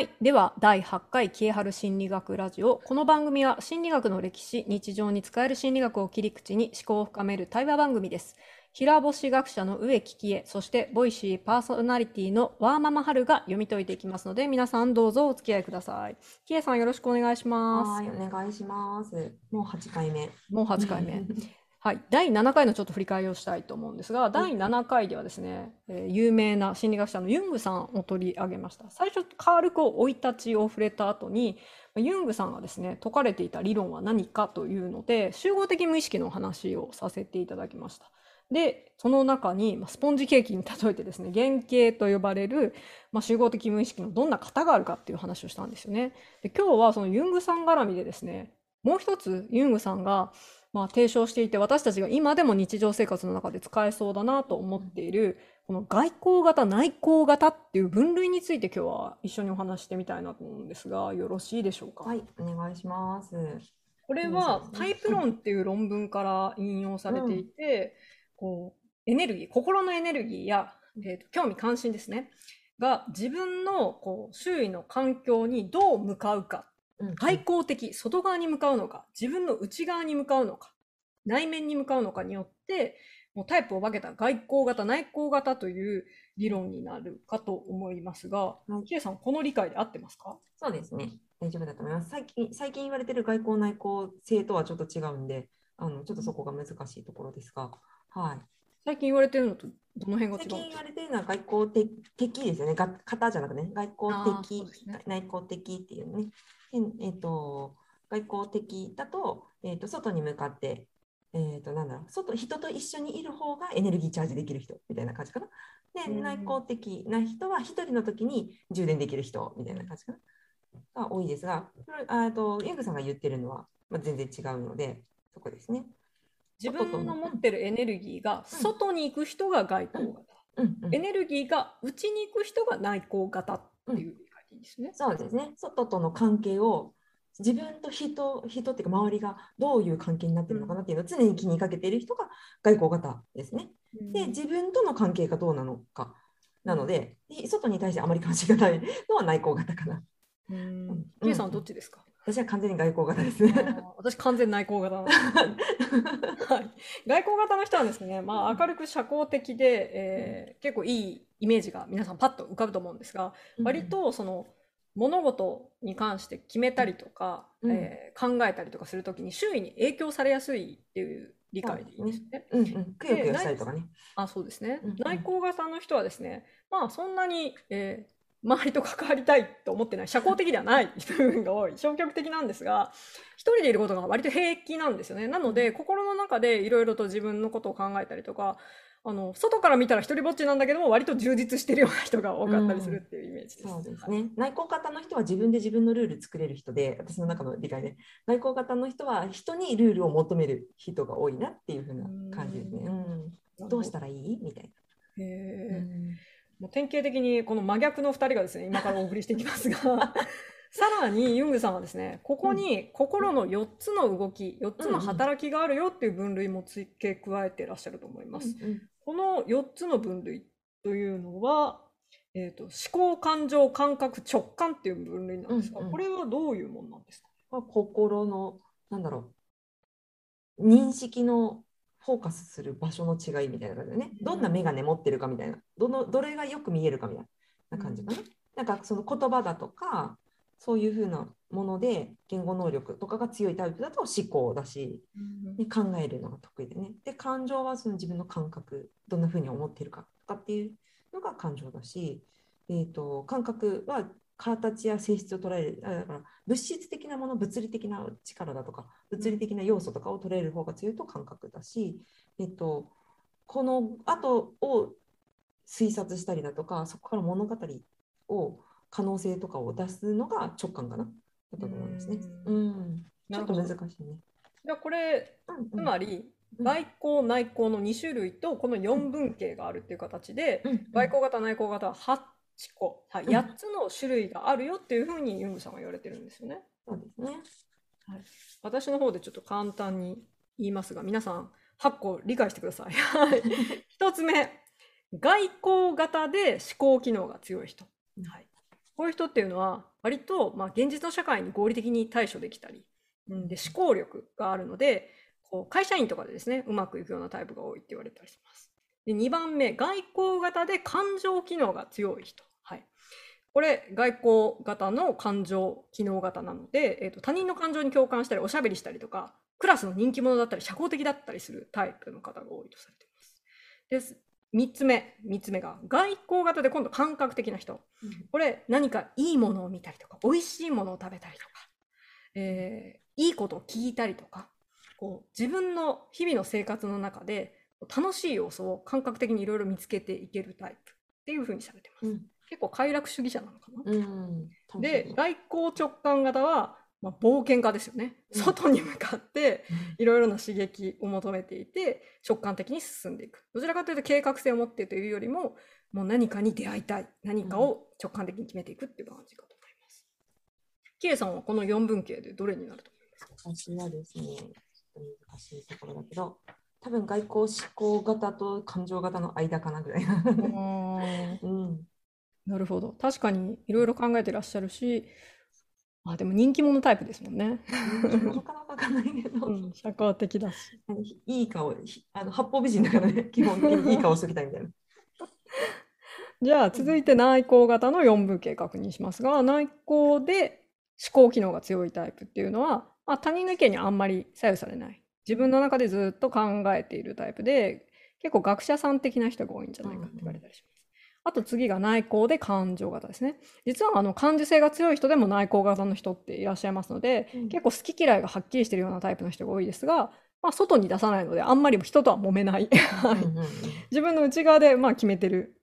はい。では、第8回キエハル心理学ラジオ。この番組は心理学の歴史、日常に使える心理学を切り口に思考を深める対話番組です。平星学者の植木喜恵、そしてボイシーパーソナリティのワーママハルが読み解いていきますので、皆さんどうぞお付き合いください。喜恵さんよろしくお願いします。はい、お願いします。もう8回目。もう8回目。はい、第7回のちょっと振り返りをしたいと思うんですが、第7回ではですね、えー有名な心理学者のユングさんを取り上げました。最初、軽く生い立ちを触れた後に、ユングさんがですね、説かれていた理論は何かというので、集合的無意識の話をさせていただきました。で、その中に、まあスポンジケーキに例えてですね、原型と呼ばれる、まあ、集合的無意識のどんな型があるかっていう話をしたんですよね。で今日はそのユングさん絡みでですね、もう一つユングさんが、まあ、提唱していて私たちが今でも日常生活の中で使えそうだなと思っているこの外交型内向型っていう分類について今日は一緒にお話ししてみたいなと思うんですがよろしいでしょうか、はい、お願いします。これはタイプ論っていう論文から引用されていて、こうエネルギー心のエネルギーや、えーと興味関心ですね。が自分のこう周囲の環境にどう向かうかうん外交的外側に向かうのか自分の内側に向かうのか内面に向かうのかによってもうタイプを分けた外交型内向型という理論になるかと思いますが、はいキエさんこの理解で合ってますか？そうですね。大丈夫だと思います。最近最近言われてる外交内向性とはちょっと違うんで、あのちょっとそこが難しいところですが、はい。最近言われてるのとどの辺が違最近言われてるのは外交的的ですよね。が型じゃなくてね、外交的、ね内向的っていうね。でえっ、と、外交的だと、えっ、と、外に向かって、えっ、と、なんだろう、外、人と一緒にいる方がエネルギーチャージできる人みたいな感じかな。で、うん。内向的な人は一人の時に充電できる人みたいな感じかな。が多いですが、あと、ユングさんが言ってるのは、まあ、全然違うので、そこですね。自分の持ってるエネルギーが外に行く人が外交型、うん。うん。エネルギーが内に行く人が内向型っていういいんですね。そうですね。外との関係を自分と人、人っていうか周りがどういう関係になってるのかなっていうのを常に気にかけている人が外交型ですね。で、自分との関係がどうなのか。なので、外に対してあまり関心がないのは内向型かな。うんうんキエさんはどっちですか？私は完全に外交型ですね。私完全内向型。はい、外交型の人はですね、まあ、明るく社交的で、えー結構いいイメージが皆さんパッと浮かぶと思うんですが、割とその物事に関して決めたりとか、うん。えー考えたりとかするときに周囲に影響されやすいっていう理解でいいですね。うんうん、くよくよしたりとかね。あそうですね、うんうん。内向型の人はですねまあそんなに、えー周りと関わりたいと思ってない。社交的ではない部分が多い。消極的なんですが一人でいることが割と平気なんですよね。なので心の中でいろいろと自分のことを考えたりとかあの外から見たら一人ぼっちなんだけども割と充実してるような人が多かったりするっていうイメージです。そうですはい。ね。内向型の人は自分で自分のルール作れる人で、私の中の理解で、内向型の人は人にルールを求める人が多いなっていう風な感じですね。うん、ど。うしたらいい？みたいへな。ーもう典型的にこの真逆の2人がですね今からお送りしていきますが さらにユングさんはですねここに心の4つの動き4つの働きがあるよっていう分類も付け加えてらっしゃると思います。うんうん。この4つの分類というのは、えー、と思考感情感覚直感っていう分類なんですが、うんうん。これはどういうものなんですか？まあ心の、なんだろう、認識のフォーカスする場所の違いみたいな感じでね、どんな眼鏡持ってるかみたいな、どのどれがよく見えるかみたいな感じかな。なんかその言葉だとか、そういうふうなもので言語能力とかが強いタイプだと思考だし、で考えるのが得意でね。で、感情はその自分の感覚、どんなふうに思っているかとかっていうのが感情だし、えー、と感覚は形や性質を捉える、あだから物質的なもの、物理的な力だとか、物理的な要素とかを捉える方が強いと感覚だし、えっ、と、この後を推察したりだとか、そこから物語を、可能性とかを出すのが直感かな。だと思いますね。ううん。ちょっと難しいね。じゃあこれうんうんつまりうん外交内向の2種類とこの4分形があるっていう形で、うん外交型内向型は8個、はい、うん8つの種類があるよっていうふうにユングさんが言われてるんですよね。そうですね。私の方でちょっと簡単に言いますが皆さん8個理解してください。はい 1つ目外交型で思考機能が強い人。はい、こういう人っていうのは割と、まあ、現実の社会に合理的に対処できたり、うん、で思考力があるのでこう会社員とかでですねうまくいくようなタイプが多いって言われたりします。で2番目外交型で感情機能が強い人。はい、これ外交型の感情機能型なので、えーと他人の感情に共感したりおしゃべりしたりとかクラスの人気者だったり社交的だったりするタイプの方が多いとされています。です3つ目3つ目が外交型で今度感覚的な人。これ何かいいものを見たりとか美味しいものを食べたりとか、えーいいことを聞いたりとかこう自分の日々の生活の中で楽しい要素を感覚的にいろいろ見つけていけるタイプっていうふうにされてます。うん結構快楽主義者なのかな。うん。で外交直感型は、まあ、冒険家ですよね。うん外に向かっていろいろな刺激を求めていて直感的に進んでいくどちらかというと計画性を持ってというよりももう何かに出会いたい何かを直感的に決めていくっていう感じかと思います。K さんはこの4分形でどれになると思いますか？私はですね、ちょっと難しいところだけど、多分外交思考型と感情型の間かなぐらいな。うん。なるほど確かにいろいろ考えてらっしゃるしあでも人気者タイプですもんね。なかなかわかんないけど、うん、社交的だし。いい顔、ひあの八方美人だからね、基本的にいい顔しときたいみたいな。じゃあ続いて内向型の4分形確認しますが内向で思考機能が強いタイプっていうのは、まあ、他人の意見にあんまり左右されない自分の中でずっと考えているタイプで結構学者さん的な人が多いんじゃないかって言われたりします。あと次が内向で感情型ですね。実はあの感受性が強い人でも内向型の人っていらっしゃいますので、うん結構好き嫌いがはっきりしてるようなタイプの人が多いですが、まあ、外に出さないのであんまり人とは揉めない。自分の内側でまあ決めてる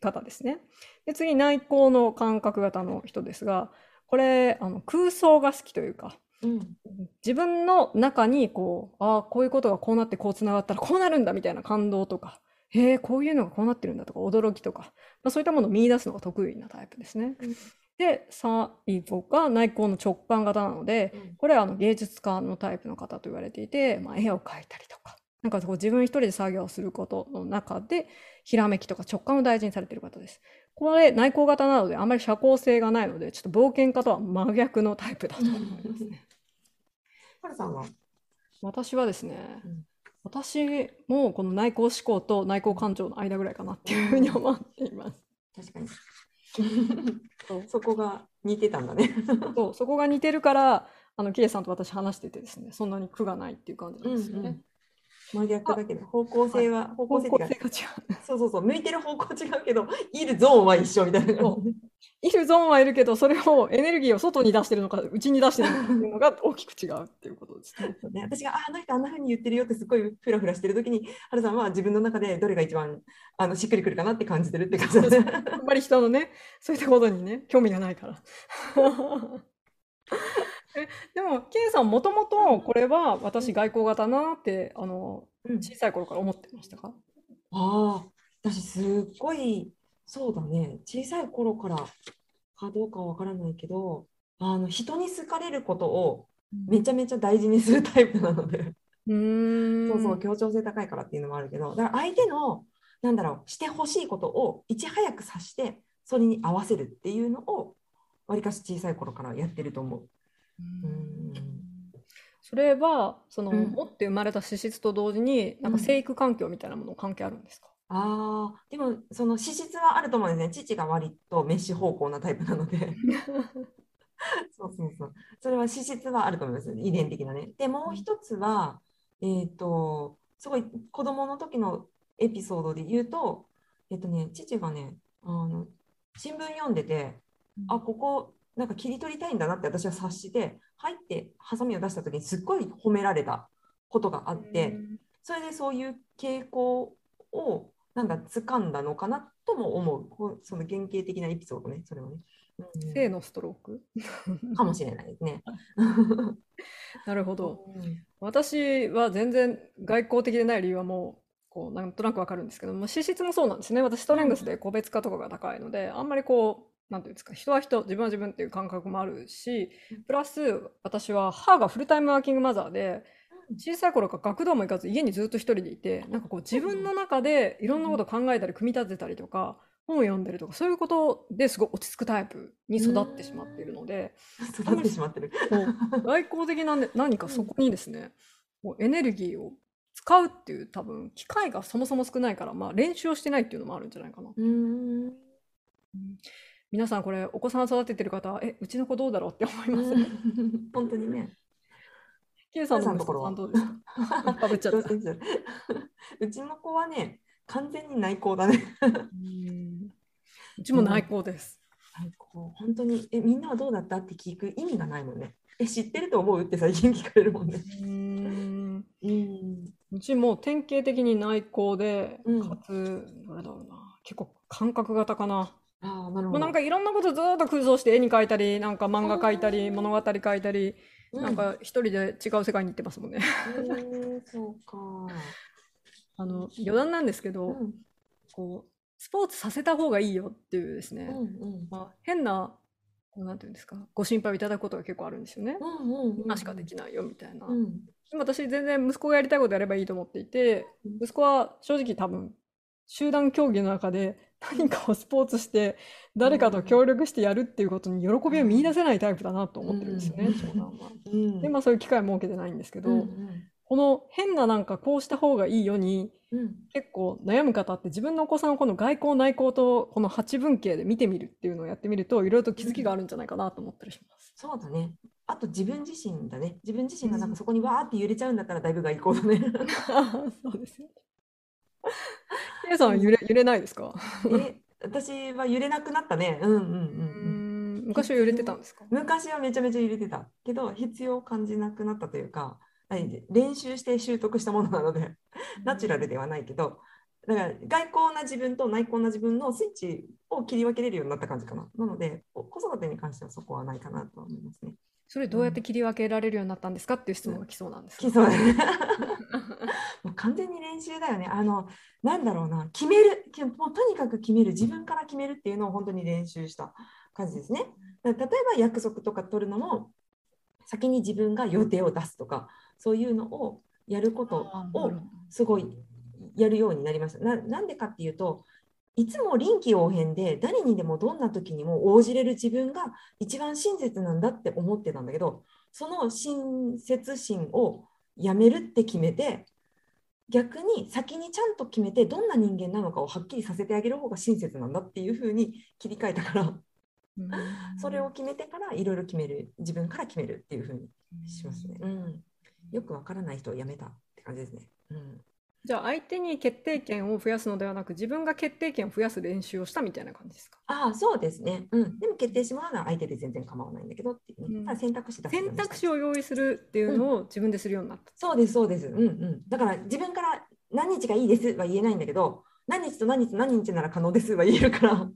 方ですね。で次内向の感覚型の人ですがこれあの空想が好きというかうん自分の中にこうああこういうことがこうなってこうつながったらこうなるんだみたいな感動とかへえこういうのがこうなってるんだとか驚きとか、まあ、そういったものを見出すのが得意なタイプですね。うん。で最後が内向の直感型なのでうん。これはあの芸術家のタイプの方と言われていて、まあ、絵を描いたりとか、なんかこう自分一人で作業をすることの中で、ひらめきとか直感を大事にされている方です。これ内向型なのであまり社交性がないので、ちょっと冒険家とは真逆のタイプだと思いますね。ハルさんは、私はですね、うん私もこの内向思考と内向感情の間ぐらいかなっていうふうに思っています。確かに。そうそこが似てたんだね。そうそこが似てるから、あの、キエさんと私話しててですね、そんなに苦がないっていう感じなんですよね。真逆だけど、方向性は、方向方性が違う。そうそうそう、向いてる方向違うけど、いるゾーンは一緒みたいな。いるゾーンはいるけど、それをエネルギーを外に出してるのか、内に出してるのかっていうのが大きく違うっていうことですね。私がああの人あんな風に言ってるよってすごいフラフラしてる時に、ハルさんは自分の中でどれが一番あのしっくりくるかなって感じてるって感じだね。あんまり人のね、そういったことにね、興味がないから。えでも、ケンさん、もともとこれは私、外交型なってあのうん。小さい頃から思ってましたか？ああ、私すっごい、そうだね、小さい頃からかどうかはわからないけど、あの人に好かれることをめちゃめちゃ大事にするタイプなので、うーん。そうそう、協調性高いからっていうのもあるけど、だから相手の、なんだろう、してほしいことをいち早く察して、それに合わせるっていうのを、わりかし小さい頃からやってると思う。うんそれはその、うん持って生まれた資質と同時になんか生育環境みたいなもの関係あるんですか、ああ、でもその資質はあると思うんですね。父が割とメッシュ方向なタイプなので。そうそうそう。それは資質はあると思います。遺伝的なね。で、もう一つは、えっと、すごい子供の時のエピソードで言うと、えっとね、父がね、あの、新聞読んでて、あ、ここ、なんか切り取りたいんだなって私は察して、入ってハサミを出した時にすっごい褒められたことがあって、それでそういう傾向をなんだ掴んだのかなとも思う。その原型的なエピソードね、それはね。うん。性のストローク？かもしれないですね。なるほど。うん。私は全然外交的でない理由はもうこうなんとなくわかるんですけども資質もそうなんですね。私ストレングスで個別化とかが高いのであんまりこうなんていうんですか人は人自分は自分っていう感覚もあるしプラス私は母がフルタイムワーキングマザーで小さい頃から学童も行かず家にずっと一人でいてなんかこう自分の中でいろんなことを考えたり組み立てたりとか本を読んでるとかそういうことですごい落ち着くタイプに育ってしまっているので育ってしまってる。外交的な、ね、何かそこにですね、もうエネルギーを使うっていう多分機会がそもそも少ないから、まあ、練習をしてないっていうのもあるんじゃないかな。うーん。皆さんこれお子さん育ててる方はえうちの子どうだろうって思います。本当にね。K さんの息さんのところは子さんどうですかかぶっちゃった。うちの子はね、完全に内向だね。うんうちも内向です。内向本当にえ、みんなはどうだった？って聞く意味がないもんね。え、知ってると思う？って最近聞かれるもんね。うんうん。うちも典型的に内向で、うんかつ、結構感覚型かな。ああ、なるほど。なんかいろんなことずーっと空想して絵に描いたり、なんか漫画描いたり、物語描いたり、うなんか一人で違う世界に行ってますもんね。そうか。あの余談なんですけど、うんこうスポーツさせた方がいいよっていうですね、うんうんまあ、変なこうなんていうんですかご心配をいただくことが結構あるんですよね。うんうんうん今しかできないよみたいな。うん私全然息子がやりたいことやればいいと思っていてうん息子は正直多分集団競技の中で何かをスポーツして誰かと協力してやるっていうことに喜びを見出せないタイプだなと思ってるんですよね、うん長男は。うんでまあそういう機会を設けてないんですけど、この変ななんかこうした方がいいよにうん結構悩む方って自分のお子さんをこの外交内交とこの八分形で見てみるっていうのをやってみるといろいろと気づきがあるんじゃないかなと思ったりします。そうだね。あと自分自身だね。自分自身がなんかそこにわーって揺れちゃうんだったらだいぶ外交だね。そうですよね。K さんは揺れ揺れないですか？え、私は揺れなくなったね。うんうんうんうん。ん昔は揺れてたんですか？昔はめちゃめちゃ揺れてたけど必要を感じなくなったというかはい練習して習得したものなのでナチュラルではないけどだから外交な自分と内向な自分のスイッチを切り分けれるようになった感じかななのでお子育てに関してはそこはないかなとは思いますねそれどうやって切り分けられるようになったんですかっていう質問が来そうなんです。基礎だねもう完全に練習だよね。あのなんだろうな。決める。きもうとにかく決める。自分から決めるっていうのを本当に練習した感じですね。例えば約束とか取るのも先に自分が予定を出すとかそういうのをやることをすごいやるようになりました。ななんでかっていうといつも臨機応変で誰にでもどんな時にも応じれる自分が一番親切なんだって思ってたんだけどその親切心をやめるって決めて逆に先にちゃんと決めてどんな人間なのかをはっきりさせてあげる方が親切なんだっていうふうに切り替えたからうんそれを決めてからいろいろ決める自分から決めるっていうふうにしますね。うん、よくわからない人をやめたって感じですね。うんじゃあ相手に決定権を増やすのではなく自分が決定権を増やす練習をしたみたいな感じですか？ああ、そうですね。うん。でも決定してもらうのは相手で全然構わないんだけどっていうね、うんただ選択肢出すようにした選択肢を用意するっていうのを自分でするようになった。そうです、そうです。うんうん。だから自分から何日がいいですは言えないんだけど、何日と何日と何日なら可能ですは言えるから、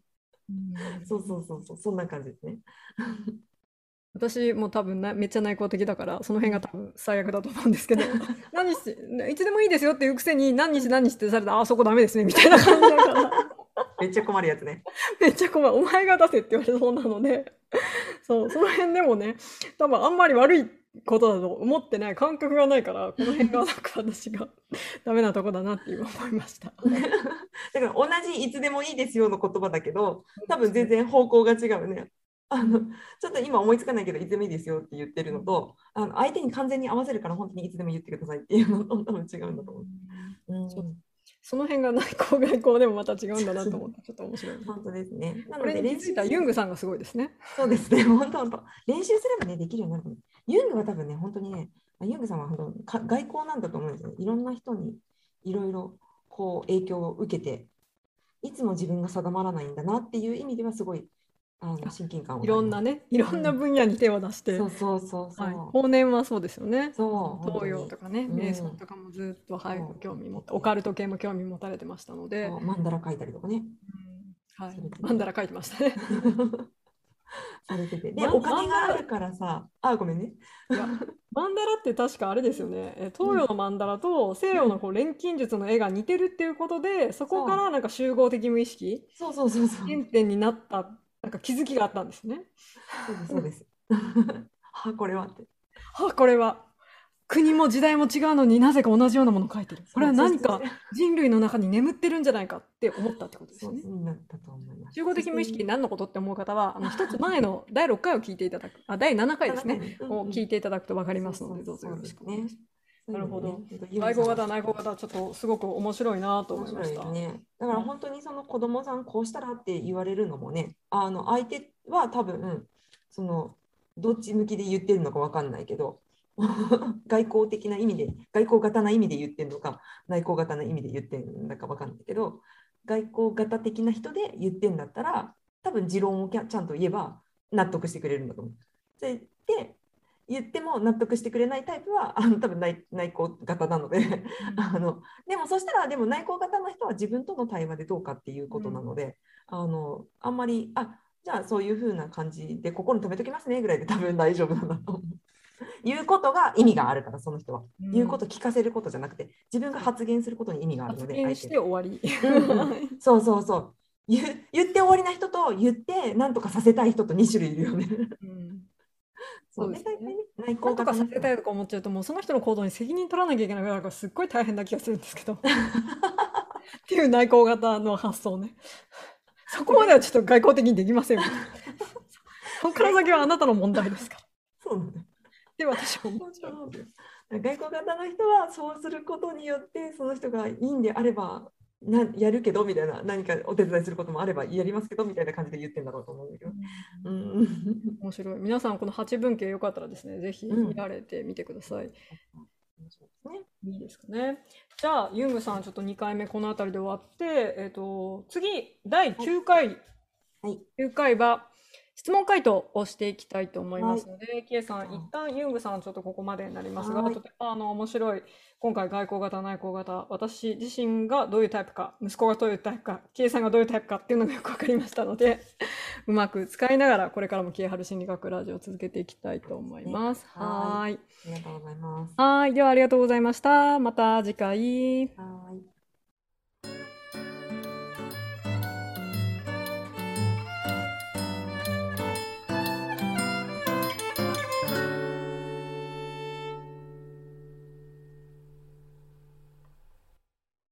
そうそうそうそう、そんな感じですね。私も多分なめっちゃ内向的だからその辺が多分最悪だと思うんですけど。何日いつでもいいですよっていうくせに何日何日ってされたらあそこダメですねみたいな感じだから。めっちゃ困るやつね。めっちゃ困る。お前が出せって言われそうなので。そうその辺でもね多分あんまり悪いことだと思ってない。感覚がないからこの辺がなんか私が ダメなとこだなって今思いました。だから同じいつでもいいですよの言葉だけど、多分全然方向が違うね。あのちょっと今思いつかないけど、いつでもいいですよって言ってるのと、あの相手に完全に合わせるから本当にいつでも言ってくださいっていうのと多分違うんだと思う。うんその辺が内向外向でもまた違うんだなと思ってちょっと面白い。本当ですね。なこれに気づいたユングさんがすごいですね。そうですね、本 当本当。練習すればね、できるようになる。ユングは多分ね、本当にね、あユングさんは本当か外交なんだと思うんですよ。いろんな人にいろいろこう影響を受けて、いつも自分が定まらないんだなっていう意味ではすごいあの親近感をいろんなね、いろんな分野に手を出して、そうそうそうそう。はい、法然はそうですよね。そう。東洋とかね、うん。瞑想とかもずっと、はい興味持って、オカルト系も興味持たれてましたので、マンダラ書いたりとかね。うんはいマンダラ書いてましたね。されてて。で、お金があるからさ、あ、ごめんね。いやマンダラって確かあれですよね、え東洋のマンダラと西洋のこう錬金術の絵が似てるっていうことで、そこからなんか集合的無意識、そうそうそうそう。原点になった、なんか気づきがあったんですね。そうです、そうです。あ、これはって。あ、これは。国も時代も違うのになぜか同じようなものを書いてる。これは何か人類の中に眠ってるんじゃないかって思ったってことですね。そうなったと思います。集合的無意識何のことって思う方は、あの一つ前の第6回を聞いていただく、あ、第7回ですね、を聞いていただくと分かりますので、どうぞよろしくお願いします。なるほど。内向型、内向型、ちょっとすごく面白いなと思いました。ね。だから本当にその子供さんこうしたらって言われるのもね、あの相手は多分そのどっち向きで言ってるのかわかんないけど、外交的な意味で、外交型な意味で言ってるのか、内向型な意味で言ってるのかわかんないけど、外交型的な人で言ってんだったら、多分持論をちゃんと言えば納得してくれるんだと思う。でで言っても納得してくれないタイプはあの多分内内向型なので あのでもそしたらでも内向型の人は自分との対話でどうかっていうことなので、あのあんまりあじゃあそういう風な感じで心に留めときますねぐらいで多分大丈夫なんだと思う。言うことが意味があるからその人は、うん。言うこと聞かせることじゃなくて自分が発言することに意味があるので発言して相終わり。そうそうそう。言う言って終わりな人と言って何とかさせたい人と2種類いるよね。うんそうですね内なんとかさせたいいとか思っちゃうと、もうその人の行動に責任取らなきゃいけないから、すっごい大変な気がするんですけど。っていう内向型の発想ね。そこまではちょっと外交的にできませんよ。そこから先はあなたの問題ですから。そうで、私は思っちゃう。外交型の人はそうすることによってその人がいいんであればなやるけど？みたいな何かお手伝いすることもあればやりますけど？みたいな感じで言ってんだろうと思うんだけど。うん、面白い。皆さん、この八文系よかったらですね、ぜひうん。見られてみてください。そうですねいいですかね。じゃあ、ユングさん、ちょっと2回目この辺りで終わって、えっ、と、次、第9回、はい。9回は、質問回答をしていきたいと思いますので、キエさん、一旦ユングさん、ちょっとここまでになりますが、はいとてもあの面白い、今回、外交型、内向型、私自身がどういうタイプか、息子がどういうタイプか、キエさんがどういうタイプかっていうのがよくわかりましたので、うまく使いながら、これからもキエハル心理学ラジオを続けていきたいと思います。はい。ありがとうございます。はーい。では、ありがとうございました。また次回。はい